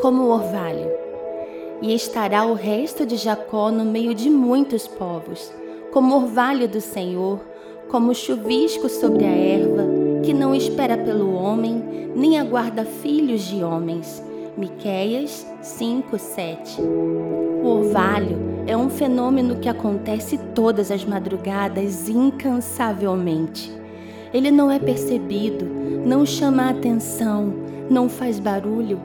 como o orvalho. E estará o resto de Jacó no meio de muitos povos, como orvalho do Senhor, como chuvisco sobre a erva, que não espera pelo homem, nem aguarda filhos de homens. Miqueias 5, 7. O orvalho é um fenômeno que acontece todas as madrugadas incansavelmente. Ele não é percebido, não chama a atenção, não faz barulho.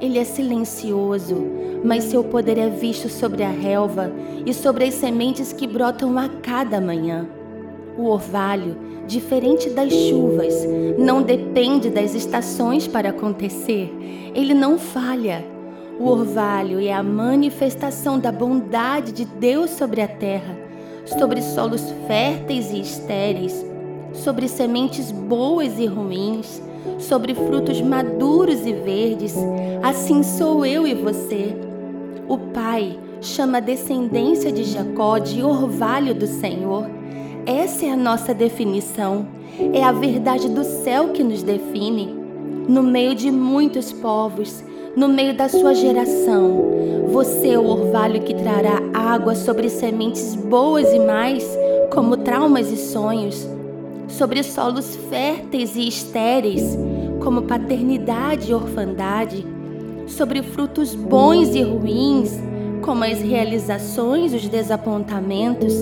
Ele é silencioso, mas seu poder é visto sobre a relva e sobre as sementes que brotam a cada manhã. O orvalho, diferente das chuvas, não depende das estações para acontecer. Ele não falha. O orvalho é a manifestação da bondade de Deus sobre a terra, sobre solos férteis e estéreis, sobre sementes boas e ruins, sobre frutos maduros e verdes. Assim sou eu e você. O Pai chama a descendência de Jacó de orvalho do Senhor essa é a nossa definição. É a verdade do céu que nos define. No meio de muitos povos, no meio da sua geração, você é o orvalho que trará água sobre sementes boas e mais, como traumas e sonhos, sobre solos férteis e estéreis, como paternidade e orfandade, sobre frutos bons e ruins, como as realizações, os desapontamentos,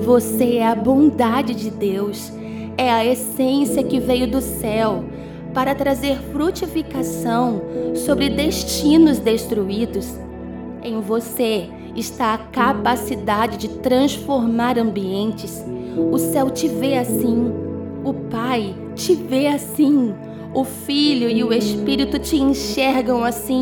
você é a bondade de Deus, é a essência que veio do céu para trazer frutificação sobre destinos destruídos. Em você está a capacidade de transformar ambientes. O céu te vê assim, o Pai te vê assim, o Filho e o Espírito te enxergam assim.